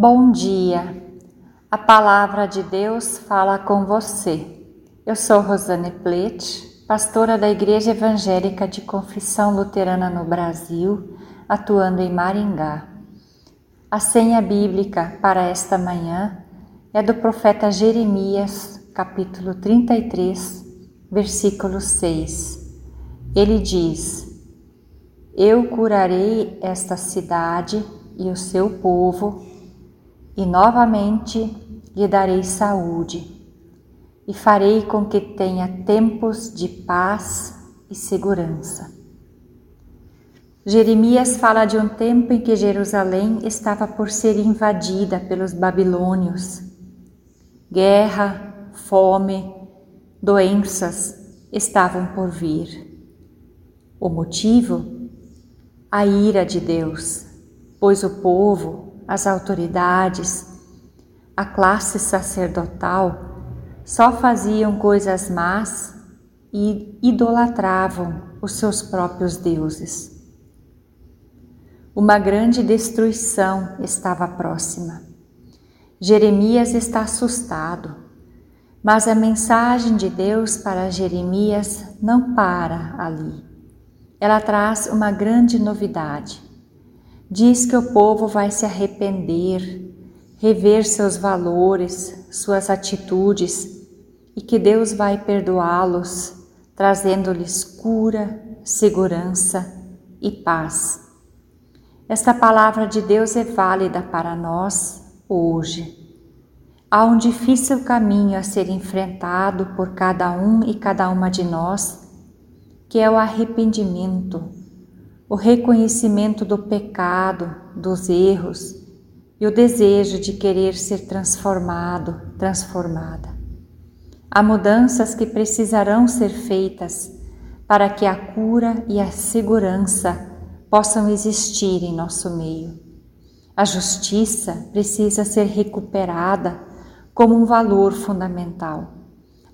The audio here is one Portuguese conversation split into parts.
Bom dia, a palavra de Deus fala com você. Eu sou Rosane Plete, pastora da Igreja Evangélica de Confissão Luterana no Brasil, atuando em Maringá. A senha bíblica para esta manhã é do profeta Jeremias, capítulo 33, versículo 6. Ele diz: Eu curarei esta cidade e o seu povo e novamente lhe darei saúde, e farei com que tenha tempos de paz e segurança. Jeremias fala de um tempo em que Jerusalém estava por ser invadida pelos babilônios. Guerra, fome, doenças estavam por vir. O motivo? A ira de Deus, pois o povo as autoridades, a classe sacerdotal só faziam coisas más e idolatravam os seus próprios deuses. Uma grande destruição estava próxima. Jeremias está assustado, mas a mensagem de Deus para Jeremias não para ali. Ela traz uma grande novidade. Diz que o povo vai se arrepender, rever seus valores, suas atitudes e que Deus vai perdoá-los, trazendo-lhes cura, segurança e paz. Esta palavra de Deus é válida para nós hoje. Há um difícil caminho a ser enfrentado por cada um e cada uma de nós, que é o arrependimento o reconhecimento do pecado, dos erros e o desejo de querer ser transformado, transformada. Há mudanças que precisarão ser feitas para que a cura e a segurança possam existir em nosso meio. A justiça precisa ser recuperada como um valor fundamental.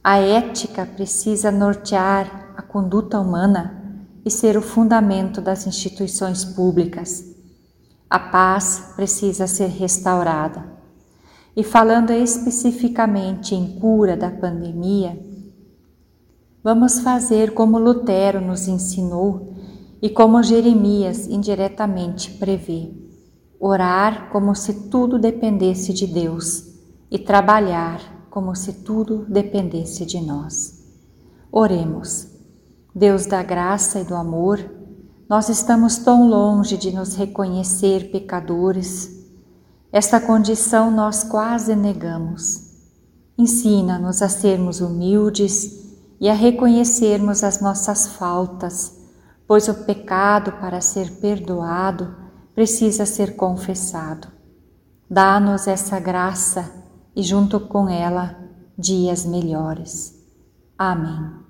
A ética precisa nortear a conduta humana e ser o fundamento das instituições públicas. A paz precisa ser restaurada. E falando especificamente em cura da pandemia, vamos fazer como Lutero nos ensinou e como Jeremias indiretamente prevê: orar como se tudo dependesse de Deus e trabalhar como se tudo dependesse de nós. Oremos. Deus da graça e do amor, nós estamos tão longe de nos reconhecer pecadores. Esta condição nós quase negamos. Ensina-nos a sermos humildes e a reconhecermos as nossas faltas, pois o pecado, para ser perdoado, precisa ser confessado. Dá-nos essa graça e, junto com ela, dias melhores. Amém.